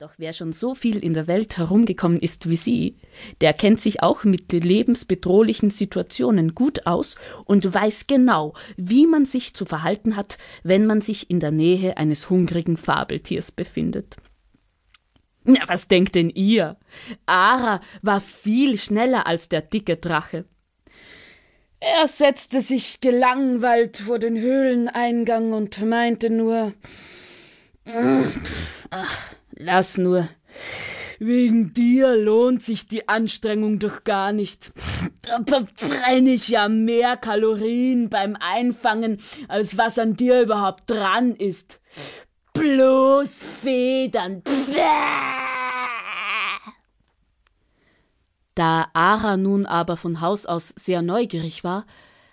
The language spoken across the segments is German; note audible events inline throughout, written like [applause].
Doch wer schon so viel in der Welt herumgekommen ist wie Sie, der kennt sich auch mit lebensbedrohlichen Situationen gut aus und weiß genau, wie man sich zu verhalten hat, wenn man sich in der Nähe eines hungrigen Fabeltiers befindet. Na, was denkt denn ihr? Ara war viel schneller als der dicke Drache. Er setzte sich gelangweilt vor den Höhleneingang und meinte nur Ach, Lass nur. Wegen dir lohnt sich die Anstrengung doch gar nicht. Da verbrenne ich ja mehr Kalorien beim Einfangen, als was an dir überhaupt dran ist. Bloß Federn. Da Ara nun aber von Haus aus sehr neugierig war,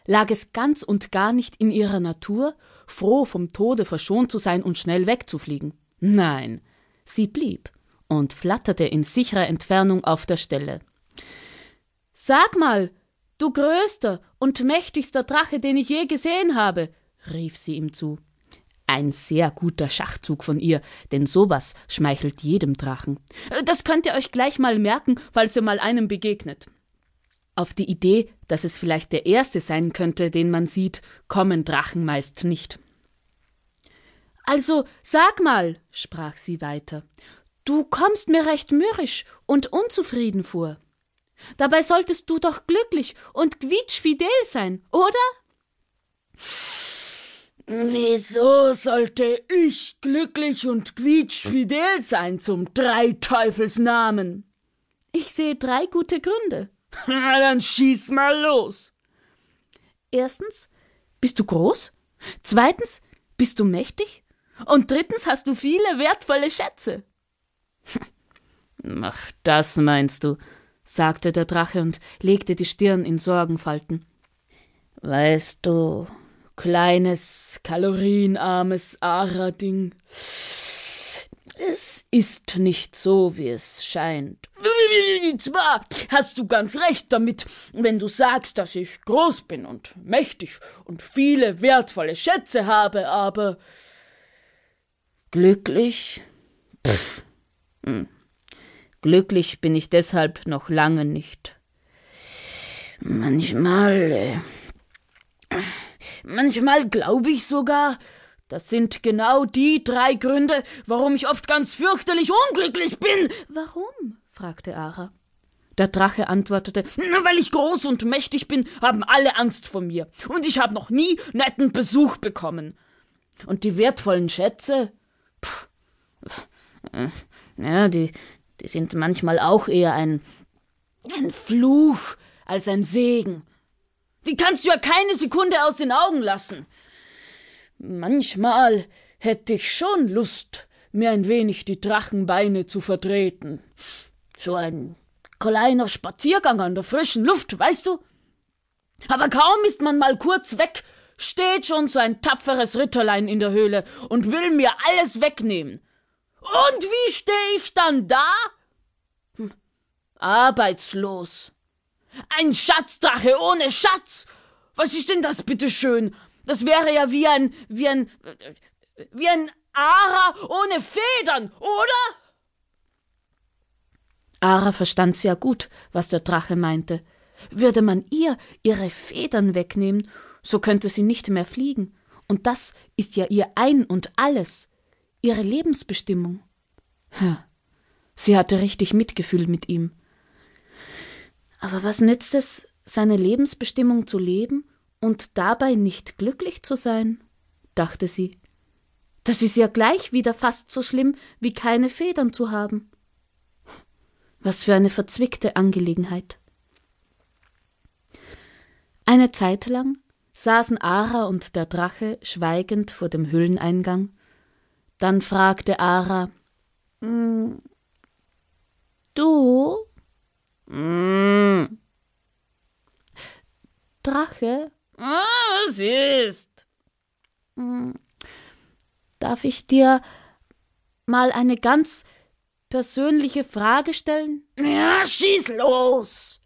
lag es ganz und gar nicht in ihrer Natur, froh vom Tode verschont zu sein und schnell wegzufliegen. Nein, Sie blieb und flatterte in sicherer Entfernung auf der Stelle. Sag mal, du größter und mächtigster Drache, den ich je gesehen habe, rief sie ihm zu. Ein sehr guter Schachzug von ihr, denn sowas schmeichelt jedem Drachen. Das könnt ihr euch gleich mal merken, falls ihr mal einem begegnet. Auf die Idee, dass es vielleicht der erste sein könnte, den man sieht, kommen Drachen meist nicht. Also sag mal, sprach sie weiter, du kommst mir recht mürrisch und unzufrieden vor. Dabei solltest du doch glücklich und quietschfidel sein, oder? Wieso sollte ich glücklich und quietschfidel sein zum Dreiteufelsnamen? Ich sehe drei gute Gründe. [laughs] Na, dann schieß mal los. Erstens, bist du groß? Zweitens, bist du mächtig? Und drittens hast du viele wertvolle Schätze. [laughs] Ach, das meinst du, sagte der Drache und legte die Stirn in Sorgenfalten. Weißt du, kleines, kalorienarmes Ara-Ding, es ist nicht so, wie es scheint. [laughs] Zwar hast du ganz recht damit, wenn du sagst, dass ich groß bin und mächtig und viele wertvolle Schätze habe, aber Glücklich? Pff. Hm. Glücklich bin ich deshalb noch lange nicht. Manchmal. Äh, manchmal glaube ich sogar, das sind genau die drei Gründe, warum ich oft ganz fürchterlich unglücklich bin. Warum? fragte Ara. Der Drache antwortete, weil ich groß und mächtig bin, haben alle Angst vor mir, und ich habe noch nie netten Besuch bekommen. Und die wertvollen Schätze, ja, die, die sind manchmal auch eher ein, ein Fluch als ein Segen. Die kannst du ja keine Sekunde aus den Augen lassen. Manchmal hätte ich schon Lust, mir ein wenig die Drachenbeine zu vertreten. So ein kleiner Spaziergang an der frischen Luft, weißt du? Aber kaum ist man mal kurz weg, steht schon so ein tapferes Ritterlein in der Höhle und will mir alles wegnehmen. Und wie stehe ich dann da? Hm. Arbeitslos. Ein Schatzdrache ohne Schatz. Was ist denn das bitteschön? Das wäre ja wie ein, wie ein, wie ein Ara ohne Federn, oder? Ara verstand sehr gut, was der Drache meinte. Würde man ihr ihre Federn wegnehmen, so könnte sie nicht mehr fliegen. Und das ist ja ihr Ein und alles ihre Lebensbestimmung. Sie hatte richtig Mitgefühl mit ihm. Aber was nützt es, seine Lebensbestimmung zu leben und dabei nicht glücklich zu sein? dachte sie. Das ist ja gleich wieder fast so schlimm, wie keine Federn zu haben. Was für eine verzwickte Angelegenheit. Eine Zeit lang saßen Ara und der Drache schweigend vor dem Höhleneingang dann fragte Ara mm, Du? Mm. Drache? Was ist? Mm. Darf ich dir mal eine ganz persönliche Frage stellen? Ja, schieß los!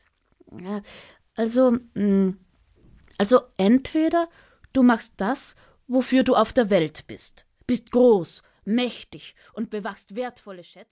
Also, also entweder du machst das, wofür du auf der Welt bist bist groß, mächtig und bewachst wertvolle Schätze?